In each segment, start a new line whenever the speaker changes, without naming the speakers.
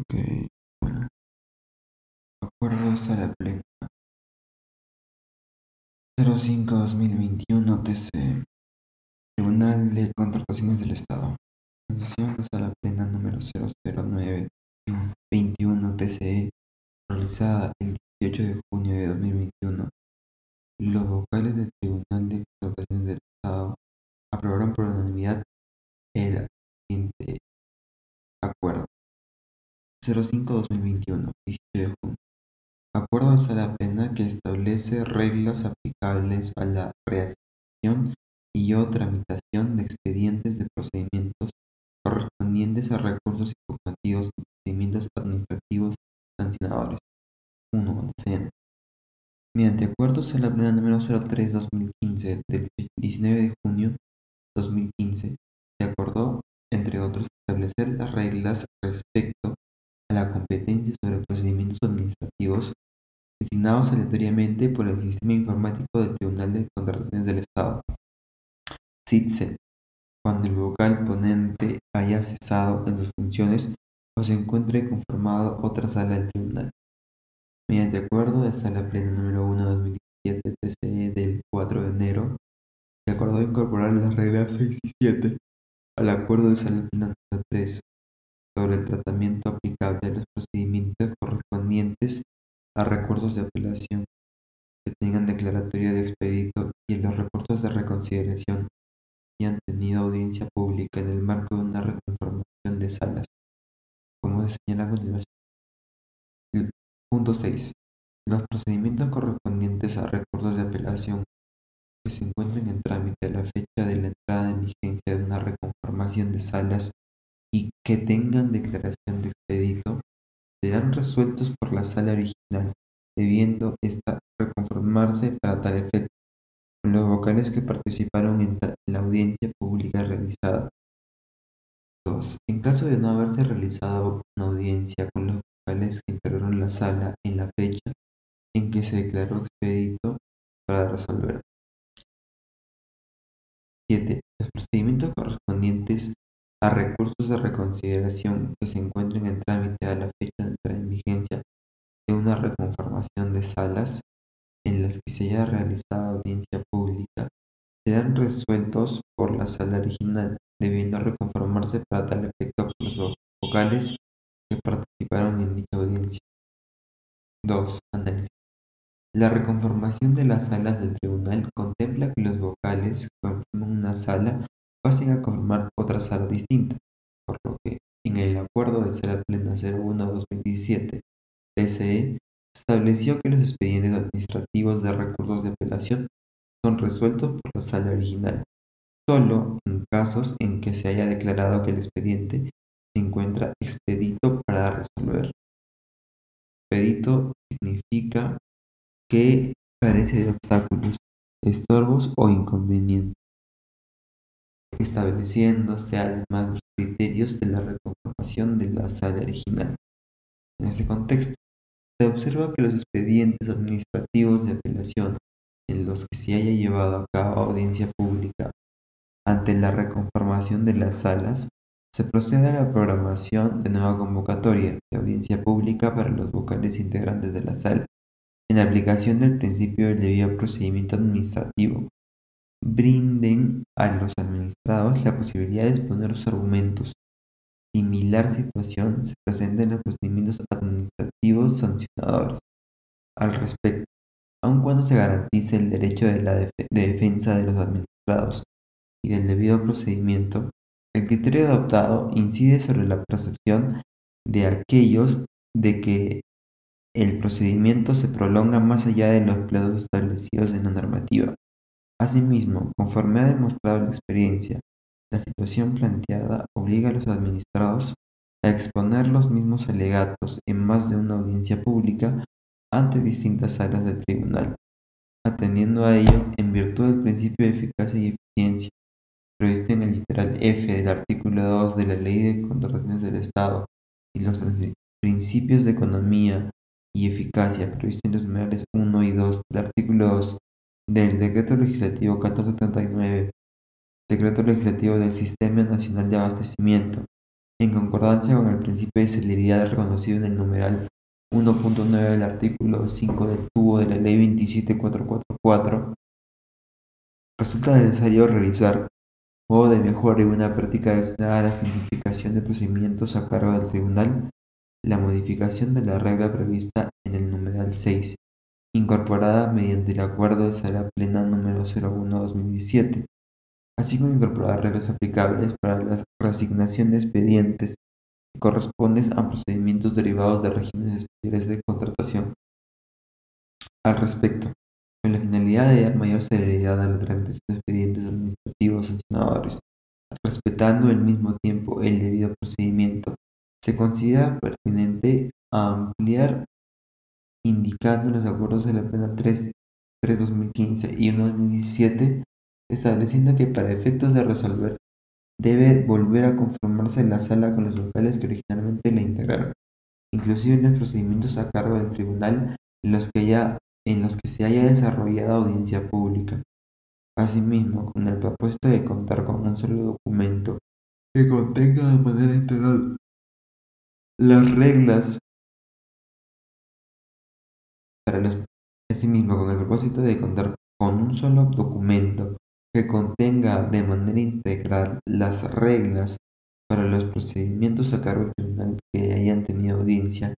Ok, bueno. Acuerdo de sala plena. 05-2021 TC. Tribunal de Contrataciones del Estado. Sesión de sala plena número 009-21 TCE, realizada el 18 de junio de 2021, los vocales del Tribunal de Contrataciones del Estado aprobaron por unanimidad el siguiente. 05-2021, 18 de junio. Acuerdo de sala plena que establece reglas aplicables a la reacción y o tramitación de expedientes de procedimientos correspondientes a recursos informativos y procedimientos administrativos sancionadores. 1. Mediante acuerdo sala plena número 03-2015 del 19 de junio 2015, se acordó, entre otros, establecer las reglas respecto a la competencia sobre procedimientos administrativos designados aleatoriamente por el Sistema Informático del Tribunal de Contrataciones del Estado. SITSE, cuando el vocal ponente haya cesado en sus funciones o se encuentre conformado otra sala del tribunal. Mediante acuerdo de sala plena número 1 2017 TCE del 4 de enero, se acordó incorporar las reglas 6 y 7 al acuerdo de sala plena número 3 sobre el tratamiento aplicable a los procedimientos correspondientes a recursos de apelación que tengan declaratoria de expedito y los recursos de reconsideración y han tenido audiencia pública en el marco de una reconformación de salas, como se señala a continuación. punto 6. Los procedimientos correspondientes a recursos de apelación que se encuentren en trámite a la fecha de la entrada en vigencia de una reconformación de salas y que tengan declaración de expedito serán resueltos por la sala original, debiendo ésta reconformarse para tal efecto, con los vocales que participaron en, la audiencia pública realizada. 2. En caso de no haberse realizado una audiencia con los vocales que integraron la sala en la fecha en que se declaró expedito para resolver. 7. Los procedimientos correspondientes a recursos de reconsideración que se encuentren en trámite a la fecha de entrada en vigencia de una reconformación de salas en las que se haya realizado audiencia pública serán resueltos por la sala original, debiendo reconformarse para tal efecto por los vocales que participaron en dicha audiencia. 2. Análisis. La reconformación de las salas del tribunal contempla que los vocales que conforman una sala pasen a conformar otra sala distinta, por lo que en el acuerdo de sala plena 01-2017 TCE estableció que los expedientes administrativos de recursos de apelación son resueltos por la sala original, solo en casos en que se haya declarado que el expediente se encuentra expedito para resolver. Expedito significa que carece de obstáculos, estorbos o inconvenientes estableciéndose además los criterios de la reconformación de la sala original. En ese contexto, se observa que los expedientes administrativos de apelación en los que se haya llevado a cabo audiencia pública ante la reconformación de las salas, se procede a la programación de nueva convocatoria de audiencia pública para los vocales integrantes de la sala, en aplicación del principio del debido procedimiento administrativo, brinden a los administrados la posibilidad de exponer sus argumentos. Similar situación se presenta en los procedimientos administrativos sancionadores. Al respecto, aun cuando se garantice el derecho de, la de defensa de los administrados y del debido procedimiento, el criterio adoptado incide sobre la percepción de aquellos de que el procedimiento se prolonga más allá de los plazos establecidos en la normativa. Asimismo, conforme ha demostrado la experiencia, la situación planteada obliga a los administrados a exponer los mismos alegatos en más de una audiencia pública ante distintas salas del tribunal, atendiendo a ello en virtud del principio de eficacia y eficiencia previsto en el literal F del artículo 2 de la Ley de Contrataciones del Estado y los principios de economía y eficacia previstos en los numerales 1 y 2 del artículo 2 del Decreto Legislativo 1439, Decreto Legislativo del Sistema Nacional de Abastecimiento, en concordancia con el principio de celeridad reconocido en el numeral 1.9 del artículo 5 del tubo de la Ley 27444, resulta necesario realizar modo de mejora y una práctica destinada a la simplificación de procedimientos a cargo del tribunal, la modificación de la regla prevista en el numeral 6, incorporada mediante el acuerdo de sala plena número 01-2017, así como incorporar reglas aplicables para la reasignación de expedientes que corresponden a procedimientos derivados de regímenes especiales de contratación. Al respecto, con la finalidad de dar mayor celeridad a la tramitación de expedientes administrativos sancionadores, respetando al mismo tiempo el debido procedimiento, se considera pertinente ampliar indicando los acuerdos de la pena 3, 3-2015 y 1-2017, estableciendo que para efectos de resolver debe volver a conformarse la sala con los locales que originalmente la integraron, inclusive en los procedimientos a cargo del tribunal en los que ya en los que se haya desarrollado audiencia pública. Asimismo, con el propósito de contar con un solo documento que contenga de manera integral las reglas asimismo con el propósito de contar con un solo documento que contenga de manera integral las reglas para los procedimientos a cargo del tribunal que hayan tenido audiencia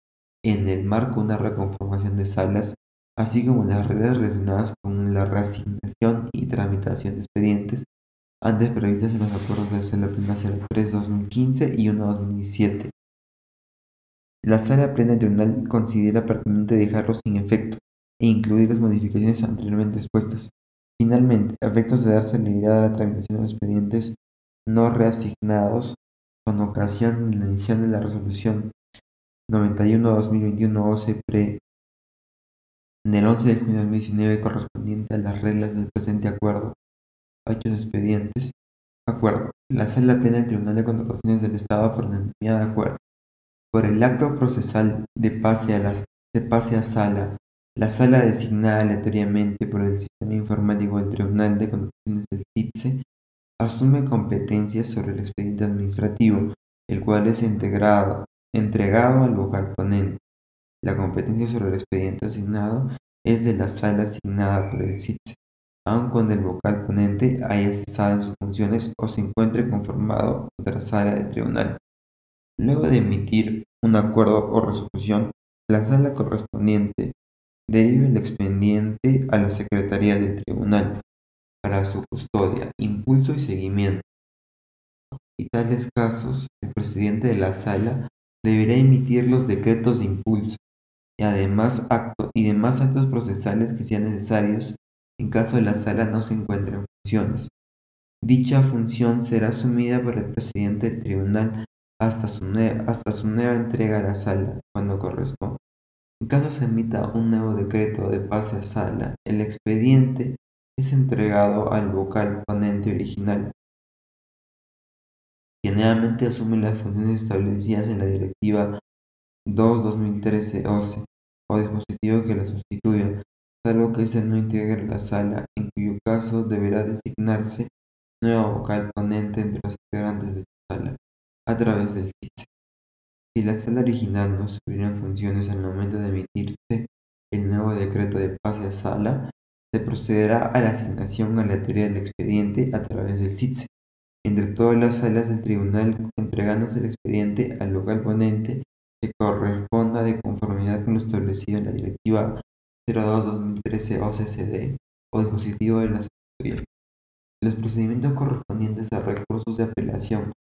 en el marco de una reconformación de salas así como las reglas relacionadas con la reasignación y tramitación de expedientes antes previstas en los acuerdos de Sala Plena 03-2015 y 1-2017. La Sala Plena Tribunal considera pertinente dejarlo sin efecto e incluir las modificaciones anteriormente expuestas. Finalmente, a efectos de dar celeridad a la tramitación de expedientes no reasignados con ocasión de la emisión de la resolución 91-2021 OCPRE del 11 de junio de 2019 correspondiente a las reglas del presente acuerdo. Hechos expedientes. Acuerdo. La sala plena del Tribunal de Contrataciones del Estado por unanimidad de acuerdo. Por el acto procesal de pase a, sala, la sala designada aleatoriamente por el sistema informático del Tribunal de Contrataciones del CITSE asume competencias sobre el expediente administrativo, el cual es entregado al vocal ponente la competencia sobre el expediente asignado es de la sala asignada por el CITSE, aun cuando el vocal ponente haya cesado en sus funciones o se encuentre conformado otra sala del tribunal. Luego de emitir un acuerdo o resolución, la sala correspondiente deriva el expediente a la Secretaría del Tribunal para su custodia, impulso y seguimiento. En tales casos, el presidente de la sala deberá emitir los decretos de impulso y además y demás actos procesales que sean necesarios en caso de la sala no se encuentre en funciones. Dicha función será asumida por el presidente del tribunal hasta su, nueva entrega a la sala, cuando corresponda. En caso se emita un nuevo decreto de pase a sala, el expediente es entregado al vocal ponente original, Generalmente asume las funciones establecidas en la Directiva 2-2013 OCE o dispositivo que la sustituya, salvo que éste no integre la sala, en cuyo caso deberá designarse nuevo vocal ponente entre los integrantes de la sala, a través del CITSE. Si la sala original no en funciones al momento de emitirse el nuevo decreto de pase a sala, se procederá a la asignación aleatoria del expediente a través del CITSE entre todas las salas del tribunal, entregándose el expediente al local ponente que corresponda de conformidad con lo establecido en la Directiva 02-2013 OCCD o dispositivo de la Secretaría. Los procedimientos correspondientes a recursos de apelación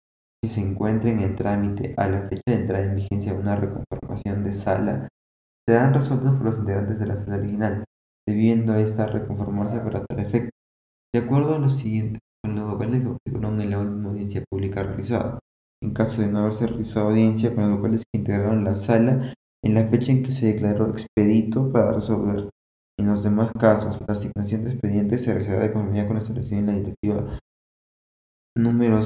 que se encuentren en trámite a la fecha de entrada en vigencia una reconformación de sala serán resueltos por los integrantes de la sala original, debiendo esta reconformarse para tal efecto, de acuerdo a lo siguiente, con los vocales que obtuvieron en la última audiencia pública realizada en caso de no haberse realizado audiencia con los vocales que integraron la sala en la fecha en que se declaró expedito para resolver. En los demás casos, la asignación de expedientes se realizará de conformidad con la establecido en la directiva número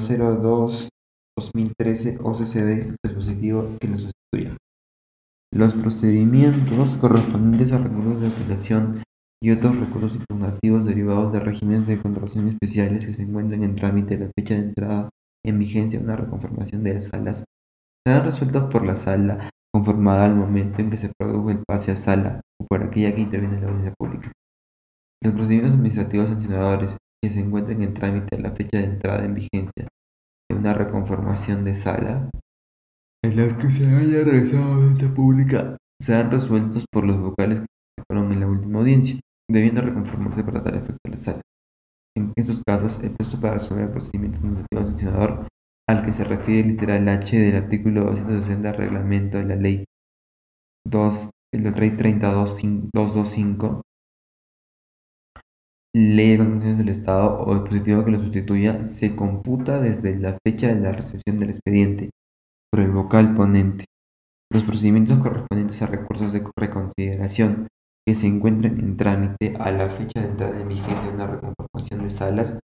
02-2013 OCCD, dispositivo que lo sustituya. Los procedimientos correspondientes a recursos de apelación y otros recursos impugnativos derivados de regímenes de contratación especiales que se encuentren en trámite a la fecha de entrada en vigencia una reconformación de las salas serán resueltos por la sala conformada al momento en que se produjo el pase a sala o por aquella que interviene en la audiencia pública. Los procedimientos administrativos sancionadores que se encuentren en trámite a la fecha de entrada en vigencia de una reconformación de sala en las que se haya realizado audiencia pública serán resueltos por los vocales que participaron en la última audiencia, debiendo reconformarse para dar efecto a la sala. En estos casos, el proceso para resolver el procedimiento administrativo sancionador al que se refiere el literal H del artículo 260 del reglamento de la ley 2, la ley 32225, ley de del Estado o dispositivo que lo sustituya, se computa desde la fecha de la recepción del expediente por el vocal ponente. Los procedimientos correspondientes a recursos de reconsideración que se encuentren en trámite a la fecha de entrada en vigencia de una reconformación de salas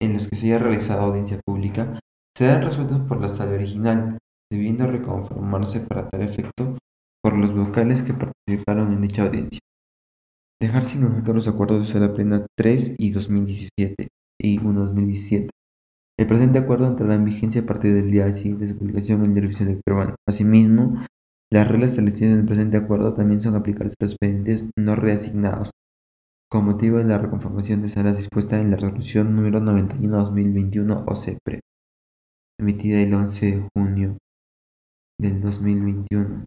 en los que se haya realizado audiencia pública serán resueltos por la sala original, debiendo reconformarse para tal efecto por los vocales que participaron en dicha audiencia. Dejar sin efecto los acuerdos de sala plena 3 y 2017 y 1 2017. El presente acuerdo entrará en vigencia a partir del día siguiente de su publicación en el Diario Oficial Peruano. Asimismo, las reglas establecidas en el presente acuerdo también son aplicables a los expedientes no reasignados, con motivo de la reconformación de salas dispuesta en la resolución número 91-2021 OCEPRE, emitida el 11 de junio del 2021.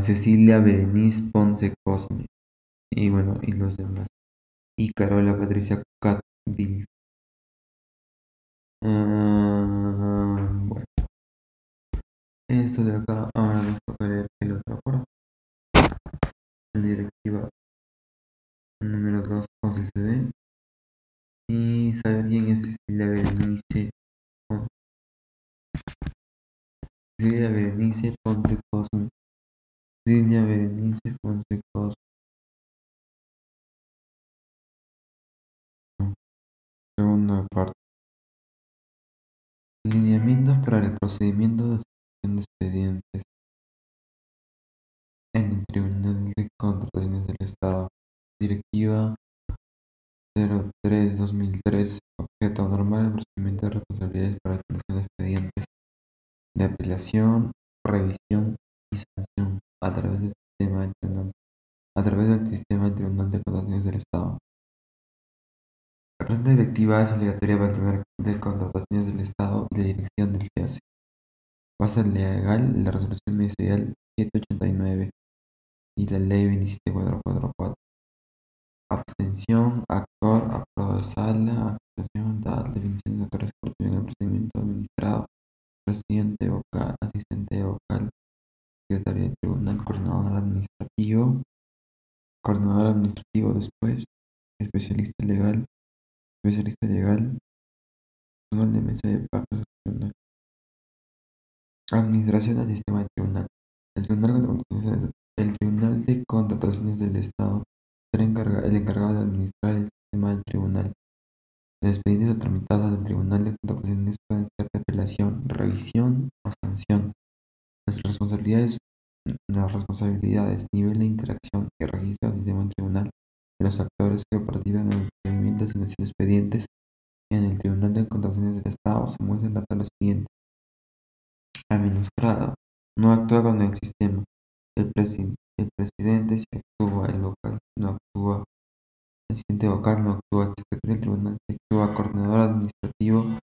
Cecilia Berenice Ponce Cosme y bueno, y los demás. Y Carola Patricia Catville. Uh, bueno. Esto de acá, ahora nos toca leer el otro acuerdo. La directiva número 2 OCCD. Y saber quién es Cecilia Berenice. Cecilia Berenice Ponce Cosme. Cecilia Berenice Cosme. Segunda parte. Lineamientos para el procedimiento de de expedientes en el Tribunal de Contrataciones del Estado. Directiva 03-2003. Objeto normal el procedimiento de responsabilidades para la selección de expedientes de apelación, revisión a través del sistema Tribunal, a través del Estado. La presente directiva es obligatoria para el Tribunal de Contrataciones del Estado y la dirección del CAC. Base legal la Resolución Ministerial 789 y la Ley 27444. Abstención, actor, aprobado de sala, actuación, tal, definición de actores en el procedimiento administrado, presidente vocal, asistente vocal, secretario del tribunal, coordinador administrativo, coordinador administrativo después, especialista legal, especialista legal, personal de mesa de partes tribunal. Administración del sistema del tribunal. El Tribunal de Contrataciones del Estado será el encargado de administrar el sistema del tribunal. Los expedientes tramitados del Tribunal de Contrataciones pueden ser de apelación, revisión o sanción. Las responsabilidades, las responsabilidades, nivel de interacción y registro del sistema tribunal de los actores que participan en el procedimiento de expedientes en el Tribunal de Contrataciones del Estado se muestran a lo siguiente administrado, no actúa con el sistema. El, presidente si actúa, el vocal no actúa, el asistente vocal no actúa, el secretario del tribunal si actúa, coordinador administrativo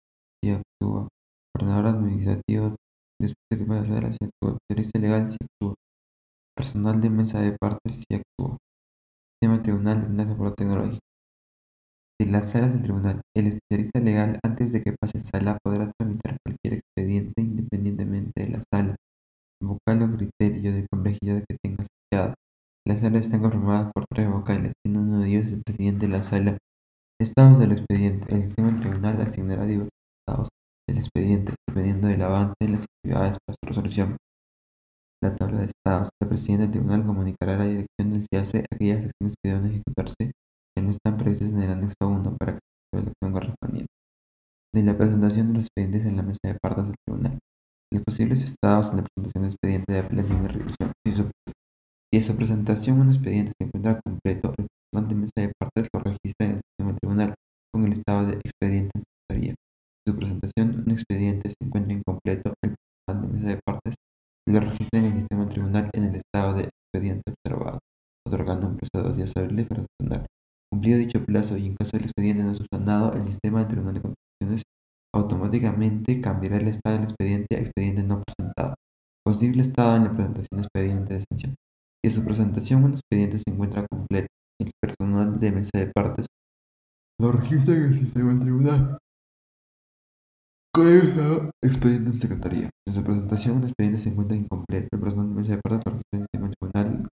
si actúa, coordinador administrativo después de que pasa a la si actúa, periodista legal si actúa, personal de mesa de partes si actúa, sistema tribunal, enlace por tecnológico. De las salas del tribunal, el especialista legal antes de que pase a sala podrá tramitar cualquier expediente independientemente de la sala, vocal o criterio de complejidad que tenga asociado. Las salas están conformadas por tres vocales, siendo uno de ellos el presidente de la sala. Estados del expediente. El sistema del tribunal asignará diversos estados del expediente, dependiendo del avance de las actividades para su resolución. La tabla de estados. El presidente del tribunal comunicará a la dirección del CIAC aquellas acciones que deben ejecutarse que no están previstas en el anexo 1 para que se la elección correspondiente. De la presentación de los expedientes en la mesa de partes del tribunal. Los posibles estados en la presentación de expediente de apelación y revisión. Si, su, en su presentación un expediente se encuentra completo, el personal de mesa de partes lo registra en el sistema tribunal con el estado de expediente en un expediente se encuentra incompleto, el personal de mesa de partes lo registra en el sistema tribunal en el estado de expediente observado, otorgando un plazo de dos días hábiles para subsanar. Cumplido dicho plazo y en caso del expediente no subsanado, el sistema del tribunal de contestaciones automáticamente cambiará el estado del expediente a expediente no presentado. Posible estado en la presentación de expediente de sanción. Si en su presentación un expediente se encuentra completo, el personal de mesa de partes lo registra en el sistema del tribunal. Expediente en secretaría. En su presentación un expediente se encuentra incompleto, el personal de mesa de del tribunal.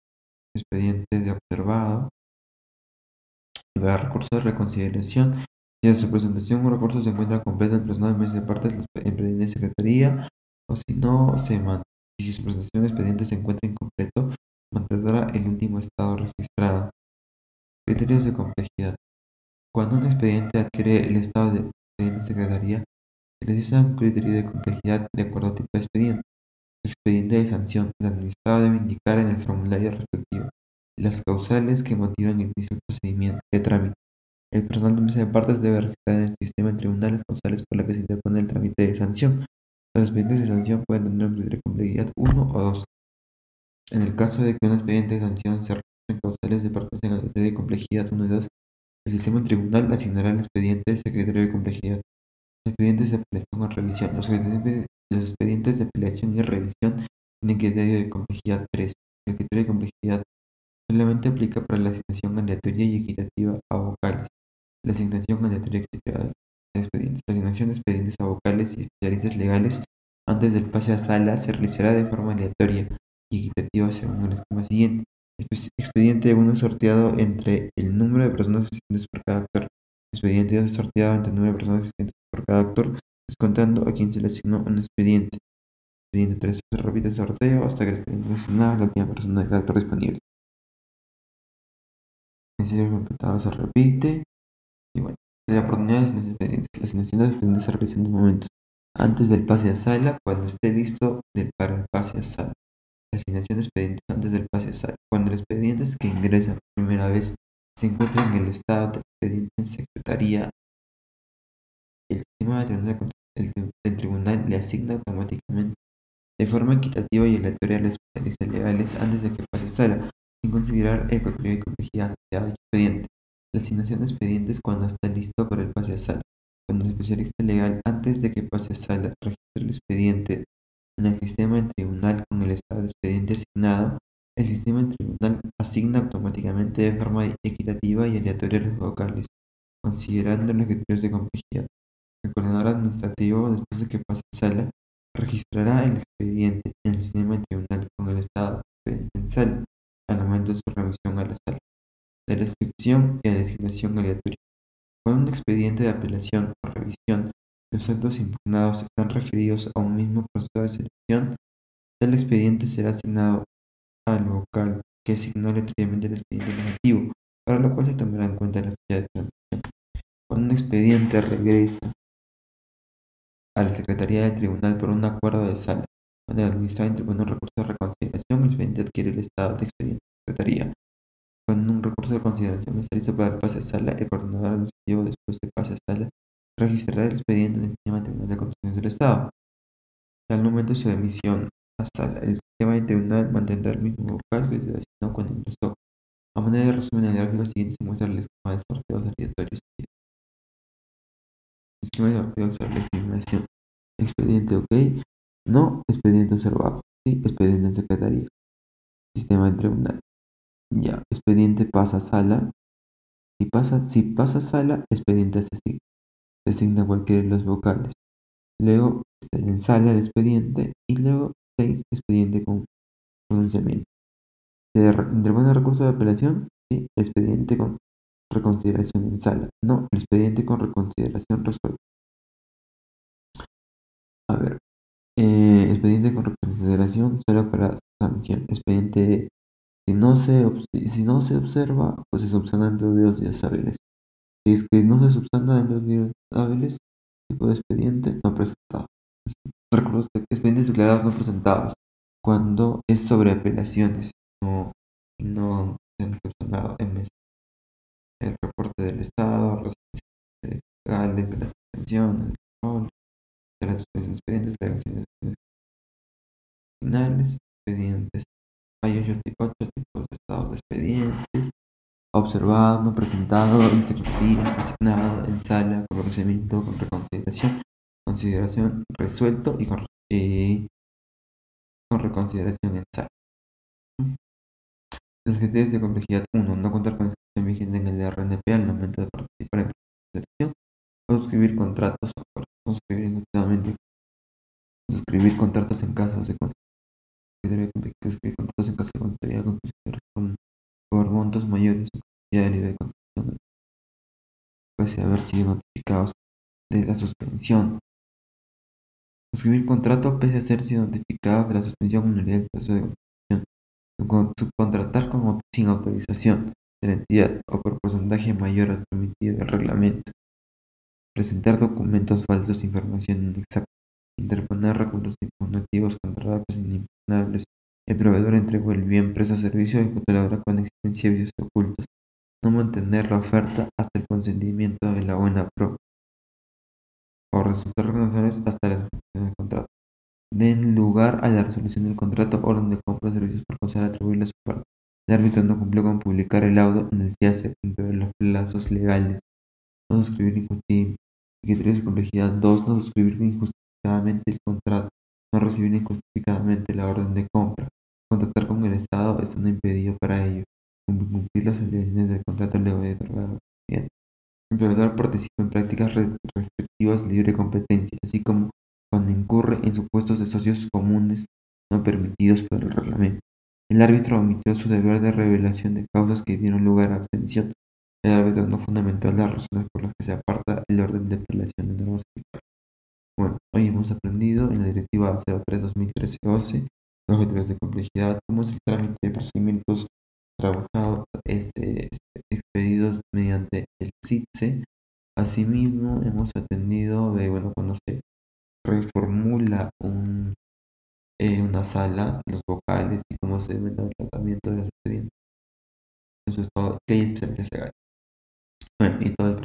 Expediente de observado. Y va a recurso de reconsideración si su presentación un recurso se encuentra completo, el personal de mesa de partes lo expediente de secretaría o si no se mantendrá. Si su presentación de expediente se encuentra incompleto, mantendrá el último estado registrado. Criterios de complejidad. Cuando un expediente adquiere el estado de expediente de secretaría, se usa un criterio de complejidad de acuerdo al tipo de expediente. El expediente de sanción, el administrado debe indicar en el formulario respectivo las causales que motivan el inicio del procedimiento de trámite. El personal de mesa de partes debe registrar en el sistema de tribunal las causales por las que se interpone el trámite de sanción. Los expedientes de sanción pueden tener un criterio de complejidad 1 o 2. En el caso de que un expediente de sanción se registren causales de partes en el criterio de complejidad 1 y 2, el sistema tribunal asignará al expediente ese criterio de complejidad. Expedientes de apelación o revisión. Los expedientes de apelación y revisión tienen criterio de complejidad 3. El criterio de complejidad solamente aplica para la asignación aleatoria y equitativa a vocales. La asignación aleatoria y equitativa de expedientes. La asignación de expedientes a vocales y especialistas legales antes del pase a sala se realizará de forma aleatoria y equitativa según el esquema siguiente. Expediente 1 sorteado entre el número de personas asistentes por cada actor. Expediente 2 sorteado entre el de personas asistentes por cada actor, descontando a quien se le asignó un expediente. Expediente 3 se repite el sorteo hasta que el expediente asignado a la última persona de cada actor disponible. El serio completado se repite. Y bueno, la oportunidad de los expedientes. La asignación de expedientes se realiza en dos momentos. Antes del pase a sala, cuando esté listo para el pase a sala. La asignación de expedientes antes del pase a sala. Cuando el expediente que ingresa por primera vez se encuentra en el estado expediente en secretaría, el sistema del tribunal le asigna automáticamente de forma equitativa y aleatoria a los especialistas legales antes de que pase sala sin considerar el contenido y complejidad de expediente. La asignación de expedientes cuando está listo para el pase a sala. Cuando el especialista legal, antes de que pase a sala, registre el expediente en el sistema del tribunal con el estado de expediente asignado, el sistema tribunal asigna automáticamente de forma equitativa y aleatoria los vocales, considerando los criterios de complejidad. El coordinador administrativo, después de que pase a sala, registrará el expediente en el sistema tribunal con el estado expediente al momento de su remisión a la sala, de la inscripción y a designación aleatoria. Con un expediente de apelación o revisión, los actos impugnados están referidos a un mismo proceso de selección, el expediente será asignado al vocal que asignó aleatoriamente el expediente negativo, para lo cual se tomará en cuenta la fecha de presentación. Cuando un expediente regresa a la Secretaría del Tribunal por un acuerdo de sala, cuando el administrador interpone un recurso de reconsideración, el expediente adquiere el estado de expediente de secretaría. Cuando un recurso de consideración está listo para el pase a sala, el coordinador administrativo después de pase a sala registrará el expediente en el sistema tribunal de constitución del Estado. Al momento de su emisión a sala, el sistema de tribunal mantendrá el mismo vocal que se asignó cuando ingresó. A manera de resumen, en el gráfico siguiente se muestra el esquema de sorteos aleatorios. Esquema de sorteos sobre asignación. Expediente OK. No, expediente observado. Sí, expediente en secretaría. Sistema del tribunal. Ya, expediente pasa a sala. Si pasa, si pasa a sala, expediente se asigna. Se asigna cualquiera de los vocales. Luego en sala el expediente y luego 6 expediente con pronunciamiento. ¿Se interpone recurso de apelación? Sí, expediente con reconsideración en sala. No, el expediente con reconsideración resuelto. A ver, eh, expediente con reconsideración solo para sanción. Expediente si no se, si no se observa, pues se subsana dentro de dos días hábiles. Si es que no se subsana dentro de dos días hábiles, tipo de expediente no presentado. Recuerdos de expedientes declarados no presentados cuando es sobre apelaciones no, no se han en. El reporte del Estado, los legales de las extensiones, de las expedientes de finales, expedientes. Hay ocho, tipos de estados de expedientes. Observado, no presentado, insertivo, asignado, en sala, con procedimiento, con reconsideración, consideración, resuelto y con, con reconsideración en sala. Los criterios de complejidad 1. No contar con inscripción vigente en el RNP al momento de participar en la selección. Suscribir contratos o suscribir suscribir contratos en casos de suscribir contratos en casos de contabilidad con, por montos mayores cantidad de libre de contratación puede haber sido notificados de la suspensión. Suscribir contrato pese a ser notificados de la suspensión o del proceso de subcontratar con, sin autorización de la entidad o por porcentaje mayor al permitido del reglamento, presentar documentos falsos, información inexacta, interponer recursos impugnativos contra datos inimpugnables, el proveedor entregó el bien preso a servicio y colaborar con existencia de vicios ocultos, no mantener la oferta hasta el consentimiento de la buena pro o resultar reconocibles hasta la suspensión del contrato den lugar a la resolución del contrato, orden de compra de servicios por causar atribuirle su parte. El árbitro no cumplió con publicar el laudo en el CIACE dentro de los plazos legales. No suscribir injustificadamente. Criterios de complejidad 2. No suscribir injustificadamente el contrato. No recibir injustificadamente la orden de compra. Contratar con el Estado estando impedido para ello. Cumplir las obligaciones del contrato luego de otorgado. Proveedor participa en prácticas restrictivas de libre competencia, así como cuando incurre en supuestos de socios comunes no permitidos por el reglamento. El árbitro omitió su deber de revelación de causas que dieron lugar a abstención. El árbitro no fundamentó las razones por las que se aparta el orden de apelación de normas Bueno, hoy hemos aprendido en la directiva 03-2013-12 los objetivos de complejidad, cómo es el trámite de procedimientos trabajados, este, expedidos mediante el CITSE. Asimismo, hemos atendido de, bueno, cuando se reformula un, eh, una sala, los vocales y cómo se debe el tratamiento de los expedientes. Eso es todo. Que hay legales. Bueno, y todo el